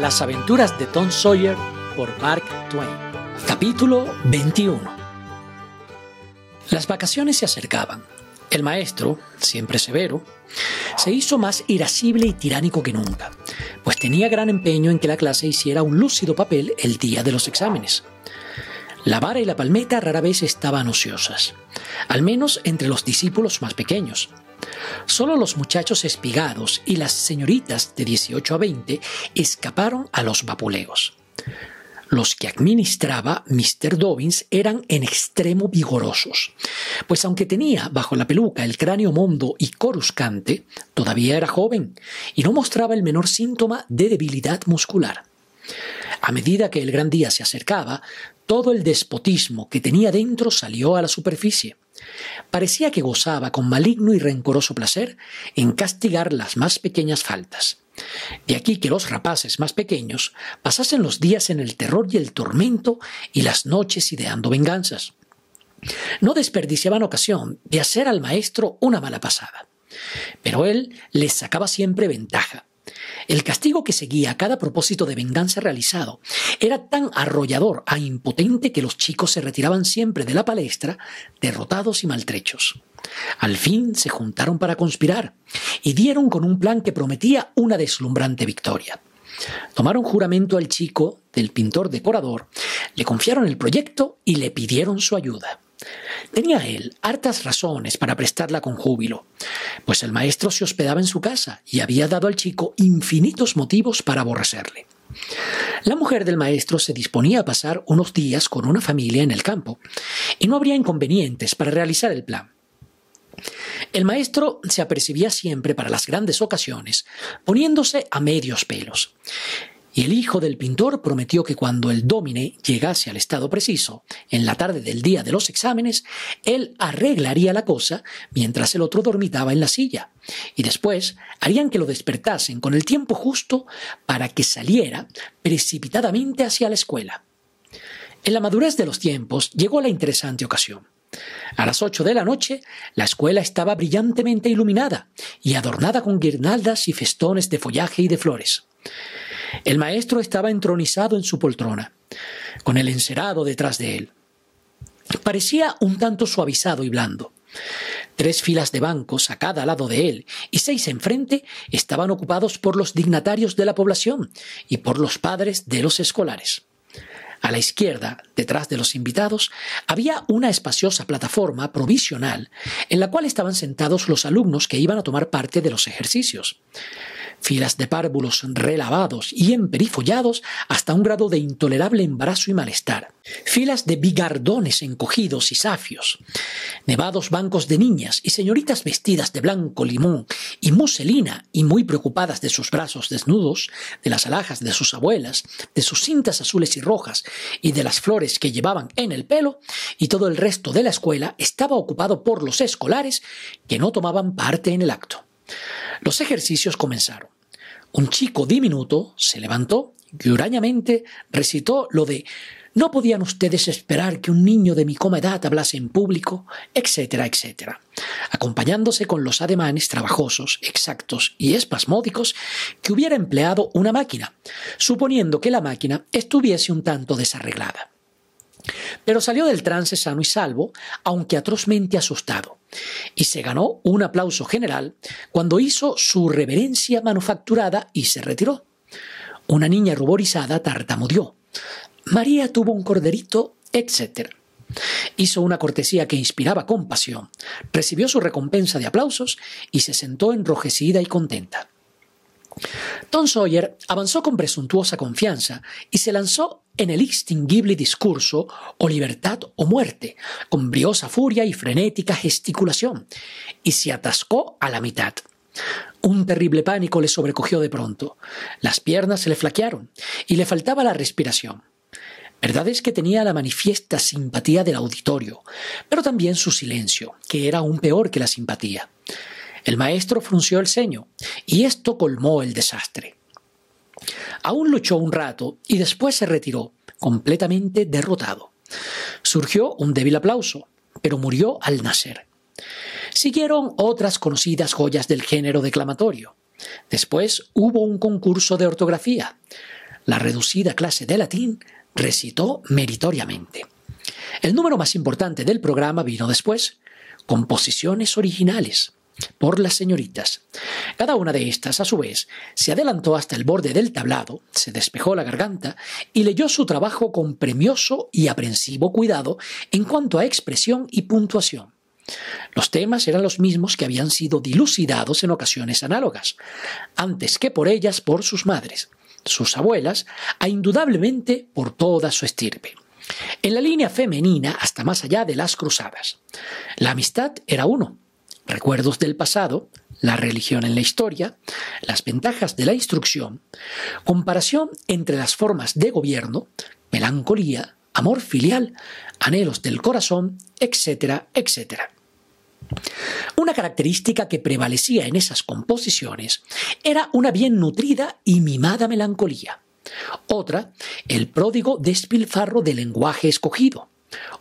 Las aventuras de Tom Sawyer por Mark Twain. Capítulo 21. Las vacaciones se acercaban. El maestro, siempre severo, se hizo más irascible y tiránico que nunca, pues tenía gran empeño en que la clase hiciera un lúcido papel el día de los exámenes. La vara y la palmeta rara vez estaban ociosas, al menos entre los discípulos más pequeños. Solo los muchachos espigados y las señoritas de 18 a 20 escaparon a los vapuleos. Los que administraba Mr. Dobbins eran en extremo vigorosos, pues aunque tenía bajo la peluca el cráneo mondo y coruscante, todavía era joven y no mostraba el menor síntoma de debilidad muscular. A medida que el gran día se acercaba, todo el despotismo que tenía dentro salió a la superficie. Parecía que gozaba con maligno y rencoroso placer en castigar las más pequeñas faltas. De aquí que los rapaces más pequeños pasasen los días en el terror y el tormento y las noches ideando venganzas. No desperdiciaban ocasión de hacer al maestro una mala pasada. Pero él les sacaba siempre ventaja, el castigo que seguía a cada propósito de venganza realizado era tan arrollador e impotente que los chicos se retiraban siempre de la palestra derrotados y maltrechos. Al fin se juntaron para conspirar y dieron con un plan que prometía una deslumbrante victoria. Tomaron juramento al chico del pintor decorador, le confiaron el proyecto y le pidieron su ayuda. Tenía él hartas razones para prestarla con júbilo, pues el maestro se hospedaba en su casa y había dado al chico infinitos motivos para aborrecerle. La mujer del maestro se disponía a pasar unos días con una familia en el campo, y no habría inconvenientes para realizar el plan. El maestro se apercibía siempre para las grandes ocasiones, poniéndose a medios pelos, el hijo del pintor prometió que cuando el domine llegase al estado preciso, en la tarde del día de los exámenes, él arreglaría la cosa mientras el otro dormitaba en la silla, y después harían que lo despertasen con el tiempo justo para que saliera precipitadamente hacia la escuela. En la madurez de los tiempos llegó la interesante ocasión. A las ocho de la noche, la escuela estaba brillantemente iluminada y adornada con guirnaldas y festones de follaje y de flores. El maestro estaba entronizado en su poltrona, con el encerado detrás de él. Parecía un tanto suavizado y blando. Tres filas de bancos a cada lado de él y seis enfrente estaban ocupados por los dignatarios de la población y por los padres de los escolares. A la izquierda, detrás de los invitados, había una espaciosa plataforma provisional en la cual estaban sentados los alumnos que iban a tomar parte de los ejercicios filas de párvulos relavados y emperifollados hasta un grado de intolerable embarazo y malestar, filas de bigardones encogidos y safios, nevados bancos de niñas y señoritas vestidas de blanco limón y muselina y muy preocupadas de sus brazos desnudos, de las alhajas de sus abuelas, de sus cintas azules y rojas y de las flores que llevaban en el pelo, y todo el resto de la escuela estaba ocupado por los escolares que no tomaban parte en el acto. Los ejercicios comenzaron. Un chico diminuto se levantó y hurañamente recitó lo de no podían ustedes esperar que un niño de mi coma edad hablase en público, etcétera, etcétera, acompañándose con los ademanes trabajosos, exactos y espasmódicos que hubiera empleado una máquina, suponiendo que la máquina estuviese un tanto desarreglada. Pero salió del trance sano y salvo, aunque atrozmente asustado, y se ganó un aplauso general cuando hizo su reverencia manufacturada y se retiró. Una niña ruborizada tartamudeó. María tuvo un corderito, etc. Hizo una cortesía que inspiraba compasión, recibió su recompensa de aplausos y se sentó enrojecida y contenta. Tom Sawyer avanzó con presuntuosa confianza y se lanzó en el extinguible discurso o libertad o muerte, con briosa furia y frenética gesticulación, y se atascó a la mitad. Un terrible pánico le sobrecogió de pronto. Las piernas se le flaquearon y le faltaba la respiración. Verdad es que tenía la manifiesta simpatía del auditorio, pero también su silencio, que era aún peor que la simpatía. El maestro frunció el ceño, y esto colmó el desastre. Aún luchó un rato y después se retiró, completamente derrotado. Surgió un débil aplauso, pero murió al nacer. Siguieron otras conocidas joyas del género declamatorio. Después hubo un concurso de ortografía. la reducida clase de latín, recitó meritoriamente. El número más importante del programa vino después, composiciones originales por las señoritas. Cada una de estas, a su vez, se adelantó hasta el borde del tablado, se despejó la garganta y leyó su trabajo con premioso y aprensivo cuidado en cuanto a expresión y puntuación. Los temas eran los mismos que habían sido dilucidados en ocasiones análogas, antes que por ellas por sus madres, sus abuelas, a indudablemente por toda su estirpe. En la línea femenina hasta más allá de las cruzadas. La amistad era uno, recuerdos del pasado, la religión en la historia, las ventajas de la instrucción, comparación entre las formas de gobierno, melancolía, amor filial, anhelos del corazón, etcétera, etcétera. Una característica que prevalecía en esas composiciones era una bien nutrida y mimada melancolía. Otra, el pródigo despilfarro del lenguaje escogido.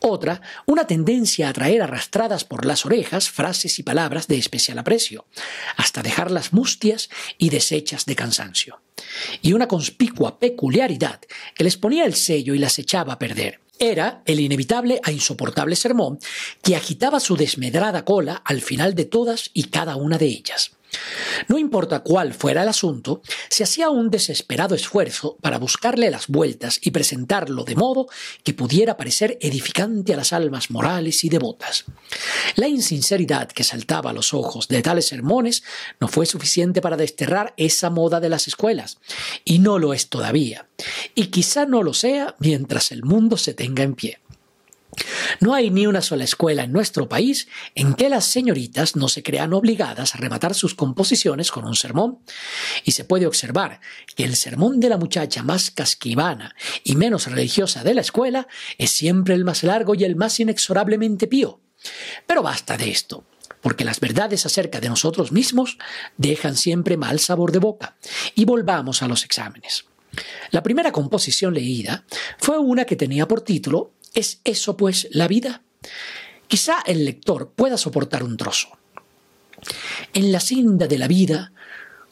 Otra, una tendencia a traer arrastradas por las orejas frases y palabras de especial aprecio, hasta dejarlas mustias y deshechas de cansancio. Y una conspicua peculiaridad que les ponía el sello y las echaba a perder. Era el inevitable e insoportable sermón que agitaba su desmedrada cola al final de todas y cada una de ellas. No importa cuál fuera el asunto, se hacía un desesperado esfuerzo para buscarle las vueltas y presentarlo de modo que pudiera parecer edificante a las almas morales y devotas. La insinceridad que saltaba a los ojos de tales sermones no fue suficiente para desterrar esa moda de las escuelas, y no lo es todavía, y quizá no lo sea mientras el mundo se tenga en pie. No hay ni una sola escuela en nuestro país en que las señoritas no se crean obligadas a rematar sus composiciones con un sermón. Y se puede observar que el sermón de la muchacha más casquivana y menos religiosa de la escuela es siempre el más largo y el más inexorablemente pío. Pero basta de esto porque las verdades acerca de nosotros mismos dejan siempre mal sabor de boca. Y volvamos a los exámenes. La primera composición leída fue una que tenía por título ¿Es eso pues la vida? Quizá el lector pueda soportar un trozo. En la cinda de la vida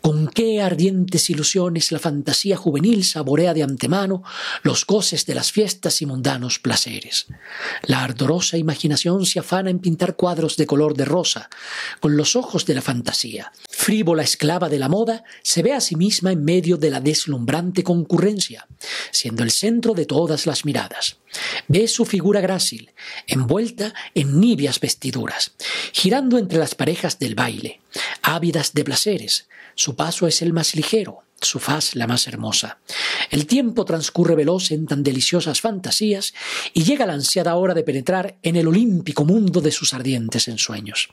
con qué ardientes ilusiones la fantasía juvenil saborea de antemano los goces de las fiestas y mundanos placeres. La ardorosa imaginación se afana en pintar cuadros de color de rosa, con los ojos de la fantasía. Frívola esclava de la moda, se ve a sí misma en medio de la deslumbrante concurrencia, siendo el centro de todas las miradas. Ve su figura grácil, envuelta en nibias vestiduras, girando entre las parejas del baile, ávidas de placeres, su paso es el más ligero, su faz la más hermosa. El tiempo transcurre veloz en tan deliciosas fantasías y llega la ansiada hora de penetrar en el olímpico mundo de sus ardientes ensueños.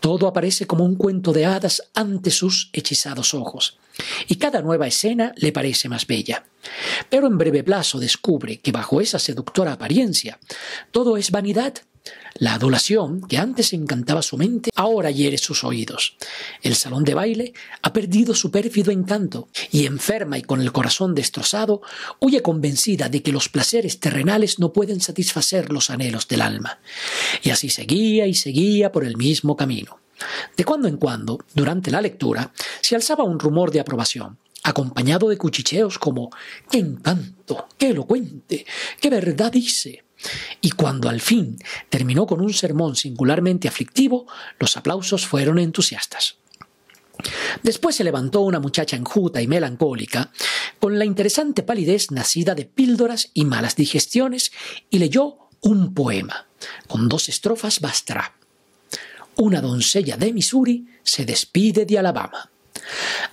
Todo aparece como un cuento de hadas ante sus hechizados ojos, y cada nueva escena le parece más bella. Pero en breve plazo descubre que bajo esa seductora apariencia todo es vanidad la adulación, que antes encantaba su mente, ahora hiere sus oídos. El salón de baile ha perdido su pérfido encanto y enferma y con el corazón destrozado, huye convencida de que los placeres terrenales no pueden satisfacer los anhelos del alma. Y así seguía y seguía por el mismo camino. De cuando en cuando, durante la lectura, se alzaba un rumor de aprobación, acompañado de cuchicheos como ¡Qué encanto! ¡Qué elocuente! ¡Qué verdad dice! Y cuando al fin terminó con un sermón singularmente aflictivo, los aplausos fueron entusiastas. Después se levantó una muchacha enjuta y melancólica, con la interesante palidez nacida de píldoras y malas digestiones, y leyó un poema, con dos estrofas bastará. Una doncella de Missouri se despide de Alabama.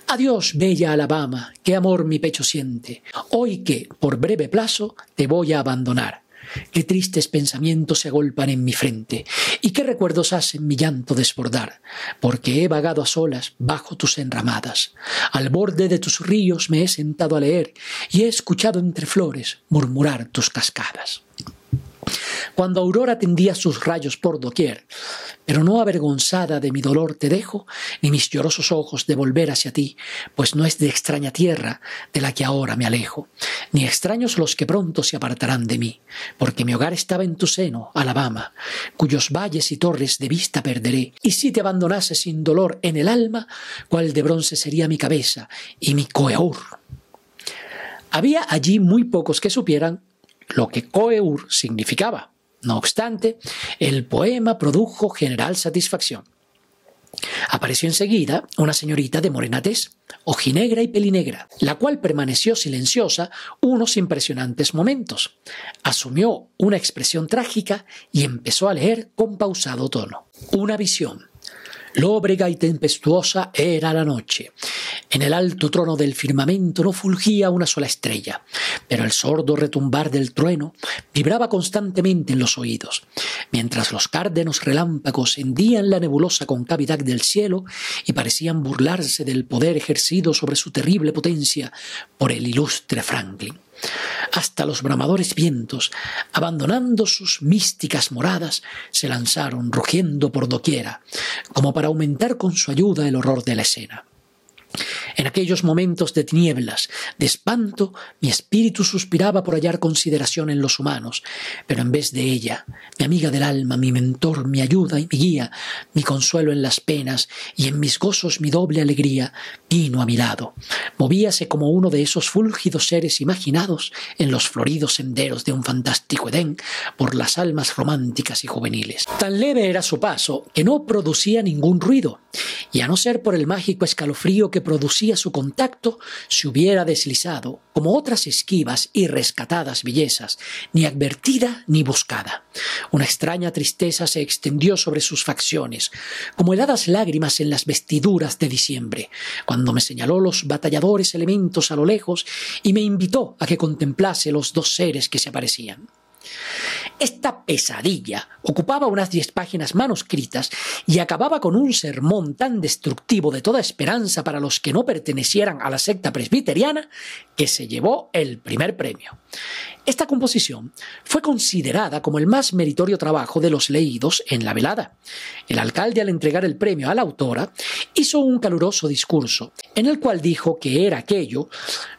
Adiós, bella Alabama, qué amor mi pecho siente, hoy que, por breve plazo, te voy a abandonar. Qué tristes pensamientos se agolpan en mi frente, y qué recuerdos hacen mi llanto desbordar, porque he vagado a solas bajo tus enramadas. Al borde de tus ríos me he sentado a leer, y he escuchado entre flores murmurar tus cascadas cuando Aurora tendía sus rayos por doquier. Pero no avergonzada de mi dolor te dejo, ni mis llorosos ojos de volver hacia ti, pues no es de extraña tierra de la que ahora me alejo, ni extraños los que pronto se apartarán de mí, porque mi hogar estaba en tu seno, Alabama, cuyos valles y torres de vista perderé, y si te abandonase sin dolor en el alma, cuál de bronce sería mi cabeza y mi coeur. Había allí muy pocos que supieran lo que Coeur significaba. No obstante, el poema produjo general satisfacción. Apareció enseguida una señorita de morena tez, ojinegra y pelinegra, la cual permaneció silenciosa unos impresionantes momentos. Asumió una expresión trágica y empezó a leer con pausado tono. Una visión. Lóbrega y tempestuosa era la noche. En el alto trono del firmamento no fulgía una sola estrella, pero el sordo retumbar del trueno vibraba constantemente en los oídos, mientras los cárdenos relámpagos hendían la nebulosa concavidad del cielo y parecían burlarse del poder ejercido sobre su terrible potencia por el ilustre Franklin hasta los bramadores vientos, abandonando sus místicas moradas, se lanzaron rugiendo por doquiera, como para aumentar con su ayuda el horror de la escena. En aquellos momentos de tinieblas, de espanto, mi espíritu suspiraba por hallar consideración en los humanos, pero en vez de ella, mi amiga del alma, mi mentor, mi ayuda y mi guía, mi consuelo en las penas y en mis gozos mi doble alegría, vino a mi lado. Movíase como uno de esos fúlgidos seres imaginados en los floridos senderos de un fantástico Edén por las almas románticas y juveniles. Tan leve era su paso que no producía ningún ruido, y a no ser por el mágico escalofrío que producía su contacto, se hubiera deslizado, como otras esquivas y rescatadas bellezas, ni advertida ni buscada. Una extraña tristeza se extendió sobre sus facciones, como heladas lágrimas en las vestiduras de diciembre, cuando me señaló los batalladores elementos a lo lejos y me invitó a que contemplase los dos seres que se aparecían. Esta pesadilla ocupaba unas diez páginas manuscritas y acababa con un sermón tan destructivo de toda esperanza para los que no pertenecieran a la secta presbiteriana que se llevó el primer premio. Esta composición fue considerada como el más meritorio trabajo de los leídos en la velada. El alcalde al entregar el premio a la autora hizo un caluroso discurso en el cual dijo que era aquello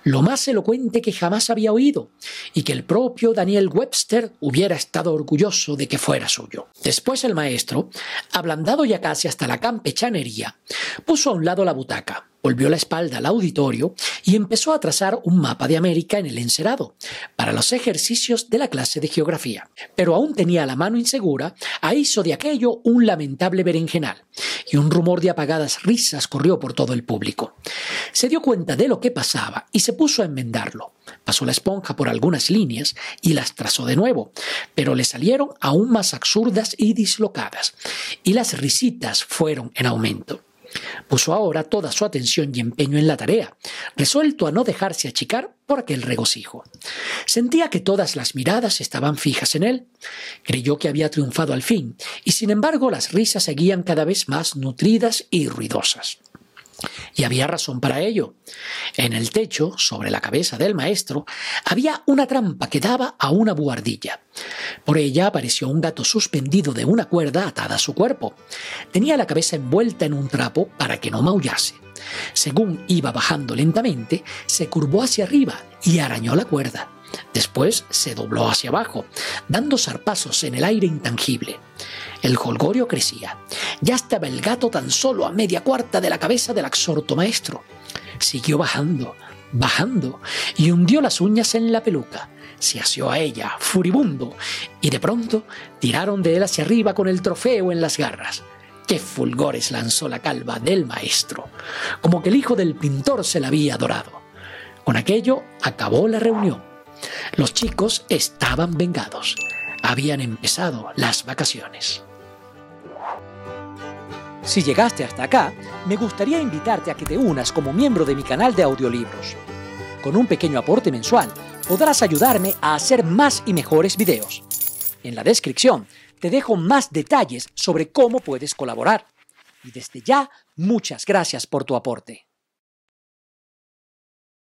lo más elocuente que jamás había oído y que el propio Daniel Webster hubiera orgulloso de que fuera suyo. Después el maestro, ablandado ya casi hasta la campechanería, puso a un lado la butaca, volvió la espalda al auditorio y empezó a trazar un mapa de América en el encerado para los ejercicios de la clase de geografía. Pero aún tenía la mano insegura, a hizo de aquello un lamentable berenjenal, y un rumor de apagadas risas corrió por todo el público. Se dio cuenta de lo que pasaba y se puso a enmendarlo. Pasó la esponja por algunas líneas y las trazó de nuevo, pero le salieron aún más absurdas y dislocadas, y las risitas fueron en aumento. Puso ahora toda su atención y empeño en la tarea, resuelto a no dejarse achicar por aquel regocijo. Sentía que todas las miradas estaban fijas en él. Creyó que había triunfado al fin, y sin embargo las risas seguían cada vez más nutridas y ruidosas. Y había razón para ello. En el techo, sobre la cabeza del maestro, había una trampa que daba a una buhardilla. Por ella apareció un gato suspendido de una cuerda atada a su cuerpo. Tenía la cabeza envuelta en un trapo para que no maullase. Según iba bajando lentamente, se curvó hacia arriba y arañó la cuerda. Después se dobló hacia abajo, dando zarpazos en el aire intangible. El holgorio crecía. Ya estaba el gato tan solo a media cuarta de la cabeza del absorto maestro. Siguió bajando, bajando, y hundió las uñas en la peluca. Se asió a ella, furibundo, y de pronto tiraron de él hacia arriba con el trofeo en las garras. ¡Qué fulgores lanzó la calva del maestro! Como que el hijo del pintor se la había adorado. Con aquello acabó la reunión. Los chicos estaban vengados. Habían empezado las vacaciones. Si llegaste hasta acá, me gustaría invitarte a que te unas como miembro de mi canal de audiolibros. Con un pequeño aporte mensual, podrás ayudarme a hacer más y mejores videos. En la descripción te dejo más detalles sobre cómo puedes colaborar. Y desde ya, muchas gracias por tu aporte.